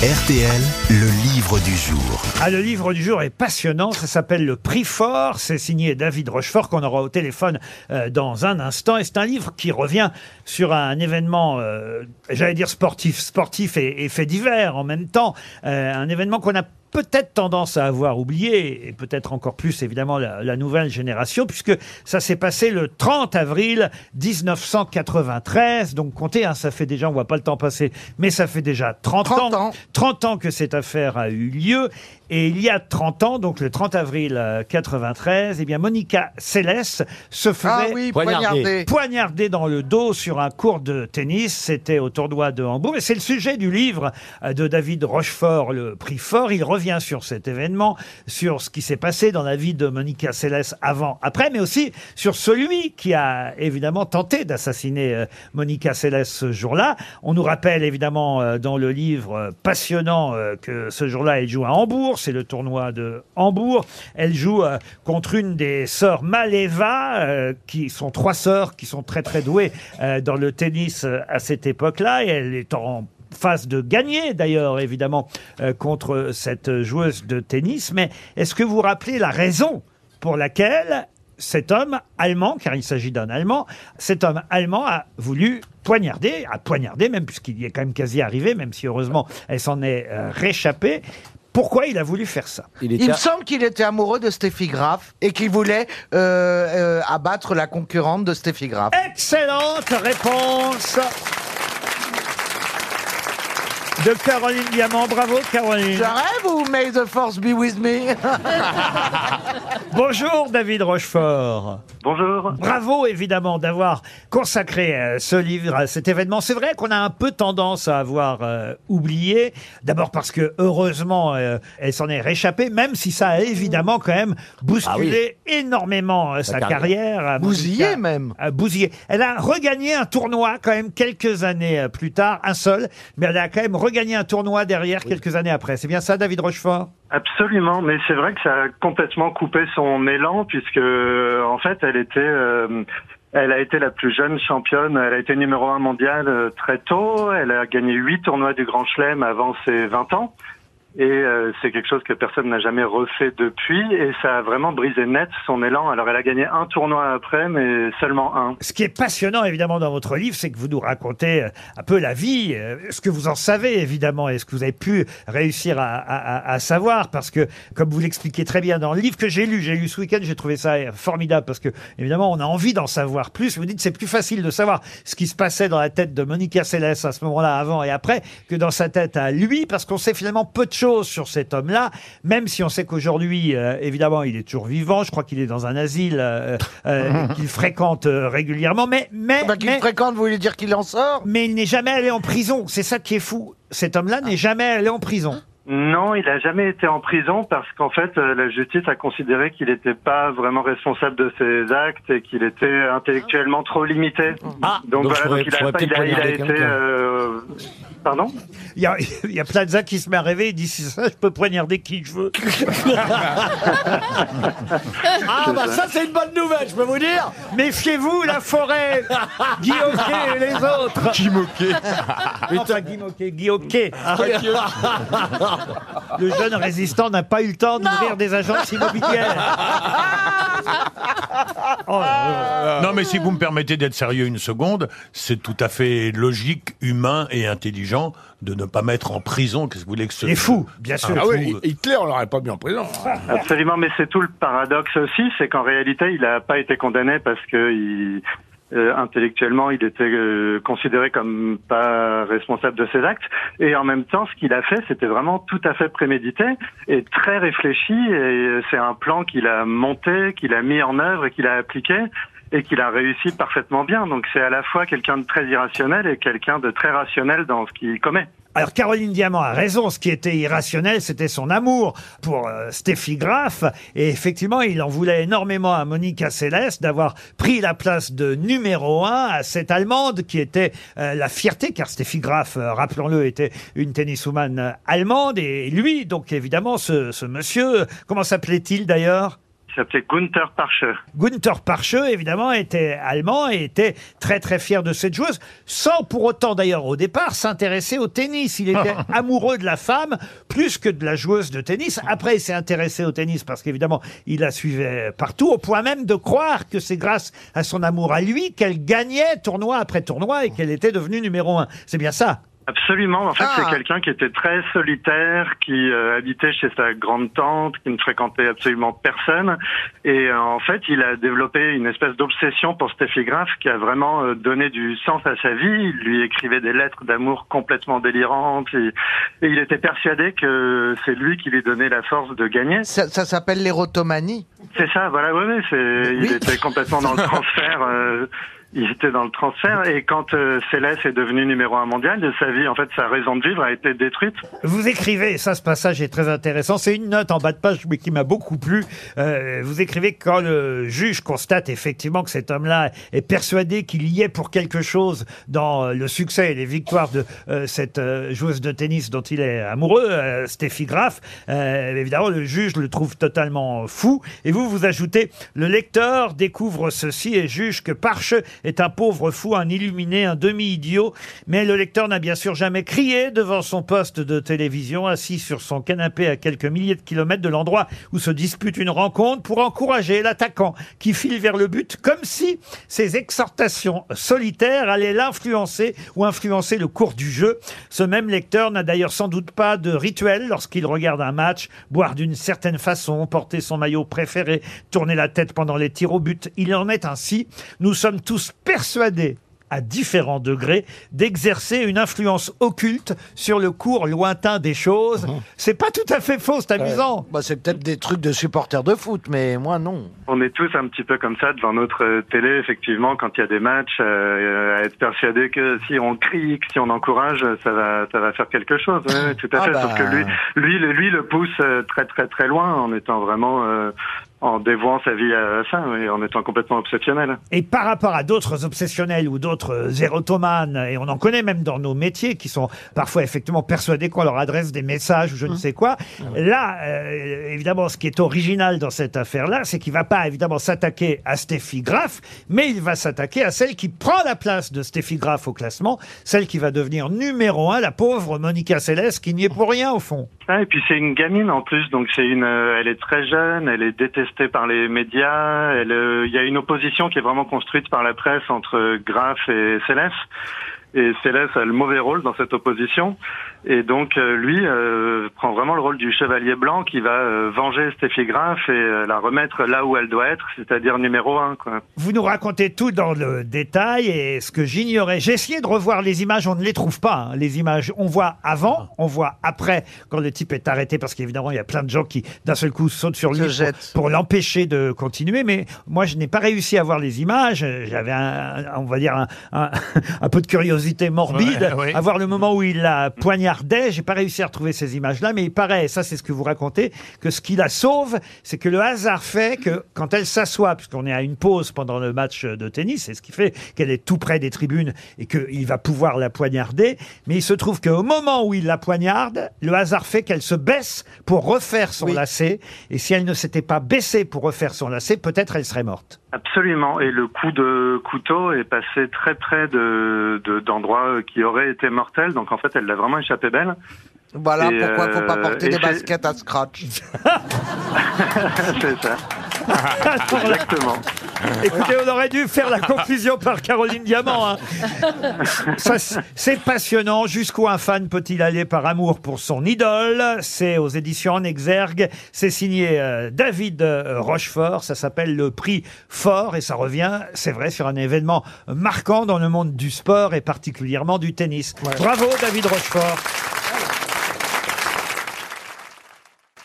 RTL, le livre du jour. Ah, le livre du jour est passionnant. Ça s'appelle Le Prix Fort. C'est signé David Rochefort qu'on aura au téléphone euh, dans un instant. Et c'est un livre qui revient sur un événement, euh, j'allais dire sportif, sportif et, fait divers en même temps. Euh, un événement qu'on a peut-être tendance à avoir oublié, et peut-être encore plus évidemment la, la nouvelle génération, puisque ça s'est passé le 30 avril 1993. Donc comptez, hein, ça fait déjà, on voit pas le temps passer, mais ça fait déjà 30, 30 ans. 30 ans que cette affaire a eu lieu. Et il y a 30 ans, donc le 30 avril euh, 93, eh bien Monica Seles se faisait Ah oui, poignardé. poignardé dans le dos sur un cours de tennis. C'était au tournoi de Hambourg. Et c'est le sujet du livre euh, de David Rochefort, le prix fort. Il revient sur cet événement, sur ce qui s'est passé dans la vie de Monica Seles avant, après, mais aussi sur celui qui a évidemment tenté d'assassiner euh, Monica Seles ce jour-là. On nous rappelle évidemment euh, dans le livre euh, passionnant que ce jour-là, elle joue à Hambourg. C'est le tournoi de Hambourg. Elle joue contre une des sœurs Maleva, qui sont trois sœurs qui sont très très douées dans le tennis à cette époque-là. Et elle est en phase de gagner d'ailleurs évidemment euh, contre cette joueuse de tennis. Mais est-ce que vous vous rappelez la raison pour laquelle cet homme allemand, car il s'agit d'un Allemand, cet homme allemand a voulu poignarder, a poignardé même puisqu'il y est quand même quasi arrivé, même si heureusement elle s'en est euh, réchappée. Pourquoi il a voulu faire ça? Il me semble qu'il était amoureux de Steffi Graf et qu'il voulait euh, euh, abattre la concurrente de Steffi Graf. Excellente réponse de Caroline Diamant. Bravo Caroline. Je rêve ou May the Force be with me? Bonjour David Rochefort. Bonjour. Bravo évidemment d'avoir consacré euh, ce livre à cet événement. C'est vrai qu'on a un peu tendance à avoir euh, oublié. D'abord parce que heureusement euh, elle s'en est réchappée, même si ça a évidemment quand même bousculé énormément euh, sa carrière. à Bousillé Monica. même. à bousillé. Elle a regagné un tournoi quand même quelques années euh, plus tard, un seul, mais elle a quand même regagné un tournoi derrière quelques années après. C'est bien ça, David Rochefort? Absolument, mais c'est vrai que ça a complètement coupé son élan puisque euh, en fait elle était euh, elle a été la plus jeune championne, elle a été numéro un mondial euh, très tôt, elle a gagné huit tournois du Grand Chelem avant ses 20 ans. Et euh, c'est quelque chose que personne n'a jamais refait depuis, et ça a vraiment brisé net son élan. Alors elle a gagné un tournoi après, mais seulement un. Ce qui est passionnant évidemment dans votre livre, c'est que vous nous racontez euh, un peu la vie, euh, ce que vous en savez évidemment, et ce que vous avez pu réussir à, à- à- savoir, parce que comme vous l'expliquez très bien dans le livre que j'ai lu, j'ai lu ce week-end, j'ai trouvé ça euh, formidable, parce que évidemment on a envie d'en savoir plus. Vous dites c'est plus facile de savoir ce qui se passait dans la tête de Monica Seles à ce moment-là, avant et après, que dans sa tête à lui, parce qu'on sait finalement peu de choses sur cet homme-là, même si on sait qu'aujourd'hui, euh, évidemment, il est toujours vivant. Je crois qu'il est dans un asile euh, euh, qu'il fréquente euh, régulièrement, mais mais bah, Qu'il mais, fréquente, vous voulez dire qu'il en sort? Mais il n'est jamais allé en prison. C'est ça qui est fou. Cet homme-là n'est jamais allé en prison. Non, il a jamais été en prison parce qu'en fait, euh, la justice a considéré qu'il n'était pas vraiment responsable de ses actes et qu'il était intellectuellement trop limité. Ah, donc, donc voilà, donc il a, faudrait pas- il a- peut-être il a poignarder été. euh, Pardon? Il y a, il y a Plaza qui se met à rêver. Il dit si ça, je peux poignarder qui je veux. Ah bah ça c'est une bonne nouvelle, je peux vous dire Méfiez-vous, la forêt, Guy Hockey et les autres. Qui moquait Le jeune résistant n'a pas eu le temps d'ouvrir des agences immobilières. Oh là là. Non, mais si vous me permettez d'être sérieux une seconde, c'est tout à fait logique, humain et intelligent de ne pas mettre en prison. Qu'est-ce que vous voulez que ce. Il est fou, bien sûr. Ah oui, Hitler on l'aurait pas mis en prison. Absolument, mais c'est tout le paradoxe aussi, c'est qu'en réalité, il n'a pas été condamné parce que il, euh, intellectuellement, il était euh, considéré comme pas responsable de ses actes. Et en même temps, ce qu'il a fait, c'était vraiment tout à fait prémédité et très réfléchi. Et euh, c'est un plan qu'il a monté, qu'il a mis en œuvre et qu'il a appliqué et qu'il a réussi parfaitement bien. Donc c'est à la fois quelqu'un de très irrationnel et quelqu'un de très rationnel dans ce qu'il commet. Alors Caroline Diamant a raison, ce qui était irrationnel, c'était son amour pour euh, Steffi Graf. Et effectivement, il en voulait énormément à Monica Seles d'avoir pris la place de numéro un à cette Allemande qui était euh, la fierté, car Steffi Graf, euh, rappelons-le, était une tenniswoman euh, allemande. Et lui, donc évidemment, ce, ce monsieur, comment s'appelait-il d'ailleurs? Qui s'appelait Gunther Parche. Gunther Parche, évidemment, était allemand et était très très fier de cette joueuse, sans pour autant d'ailleurs au départ s'intéresser au tennis. Il était amoureux de la femme plus que de la joueuse de tennis. Après, il s'est intéressé au tennis parce qu'évidemment, il la suivait partout, au point même de croire que c'est grâce à son amour à lui qu'elle gagnait tournoi après tournoi et qu'elle était devenue numéro un. C'est bien ça Absolument. En fait, Ah. c'est quelqu'un qui était très solitaire, qui euh, habitait chez sa grande tante, qui ne fréquentait absolument personne. Et euh, en fait, il a développé une espèce d'obsession pour Steffi Graf qui a vraiment euh, donné du sens à sa vie. Il lui écrivait des lettres d'amour complètement délirantes et, et il était persuadé que c'est lui qui lui donnait la force de gagner. Ça, ça s'appelle l'érotomanie? C'est ça, voilà, oui, oui, c'est, il était complètement dans le transfert. Euh, il était dans le transfert et quand euh, Céleste est devenu numéro un mondial de sa vie, en fait, sa raison de vivre a été détruite. Vous écrivez, ça ce passage est très intéressant, c'est une note en bas de page mais qui m'a beaucoup plu. Euh, vous écrivez que quand le juge constate effectivement que cet homme-là est persuadé qu'il y est pour quelque chose dans euh, le succès et les victoires de euh, cette joueuse de tennis dont il est amoureux, euh, Steffi Graf, euh, évidemment le juge le trouve totalement fou. Et vous, vous ajoutez, le lecteur découvre ceci et juge que Parche est un pauvre fou, un illuminé, un demi-idiot. Mais le lecteur n'a bien sûr jamais crié devant son poste de télévision, assis sur son canapé à quelques milliers de kilomètres de l'endroit où se dispute une rencontre pour encourager l'attaquant qui file vers le but, comme si ses exhortations solitaires allaient l'influencer ou influencer le cours du jeu. Ce même lecteur n'a d'ailleurs sans doute pas de rituel lorsqu'il regarde un match, boire d'une certaine façon, porter son maillot préféré, tourner la tête pendant les tirs au but. Il en est ainsi. Nous sommes tous persuadés à différents degrés, d'exercer une influence occulte sur le cours lointain des choses. C'est pas tout à fait faux, c'est amusant. Bah, c'est peut-être des trucs de supporters de foot, mais moi non. On est tous un petit peu comme ça devant notre euh, télé, effectivement, quand il y a des matchs, euh, à être persuadé que si on crie, que si on encourage, ça va, ça va faire quelque chose. Oui, tout à Ah fait. bah. Sauf que lui, lui, le- lui le pousse euh, très, très, très loin en étant vraiment, euh, en dévouant sa vie à ça, oui, en étant complètement obsessionnel. Et par rapport à d'autres obsessionnels ou d'autres érotomanes, et on en connaît même dans nos métiers, qui sont parfois effectivement persuadés qu'on leur adresse des messages ou je ne sais quoi, là, euh, évidemment, ce qui est original dans cette affaire-là, c'est qu'il va pas évidemment s'attaquer à Steffi Graf, mais il va s'attaquer à celle qui prend la place de Steffi Graf au classement, celle qui va devenir numéro un, la pauvre Monica Seles, qui n'y est pour rien au fond. Ah, et puis c'est une gamine en plus, donc c'est une, euh, elle est très jeune, elle est détestée par les médias. Euh, il y a une opposition qui est vraiment construite par la presse entre Graff et Céleste. Et Céleste a le mauvais rôle dans cette opposition. Et donc euh, lui euh, prend vraiment le rôle du chevalier blanc qui va euh, venger Steffi Graff et euh, la remettre là où elle doit être, c'est-à-dire numéro un. Quoi. Vous nous racontez tout dans le détail et ce que j'ignorais, j'ai essayé de revoir les images, on ne les trouve pas. hein. Les images, on voit avant, on voit après quand le type est arrêté parce qu'évidemment il y a plein de gens qui d'un seul coup sautent sur lui Se pour, l'empêcher de continuer. Mais moi je n'ai pas réussi à voir les images. J'avais un, on va dire un, un, un peu de curiosité morbide Ouais, ouais. à voir le moment où il la poignardait. J'ai pas réussi à retrouver ces images-là, mais il paraît, et ça c'est ce que vous racontez, que ce qui la sauve, c'est que le hasard fait que quand elle s'assoit, puisqu'on est à une pause pendant le match de tennis, c'est ce qui fait qu'elle est tout près des tribunes et qu'il va pouvoir la poignarder, mais il se trouve qu'au moment où il la poignarde, le hasard fait qu'elle se baisse pour refaire son Oui. lacet, et si elle ne s'était pas baissée pour refaire son lacet, peut-être elle serait morte. Absolument. Et le coup de couteau est passé très près de de- d'endroits qui auraient été mortels. Donc en fait, elle l'a vraiment échappé belle. Voilà Et, pourquoi faut pas euh, porter des baskets à scratch. c'est ça. Exactement. Écoutez, on aurait dû faire la conclusion par Caroline Diamant. hein. Ça, c'est passionnant. Jusqu'où un fan peut-il aller par amour pour son idole? C'est aux éditions en exergue. C'est signé euh, David euh, Rochefort. Ça s'appelle le prix Fort et ça revient, c'est vrai, sur un événement marquant dans le monde du sport et particulièrement du tennis. Bravo David Rochefort.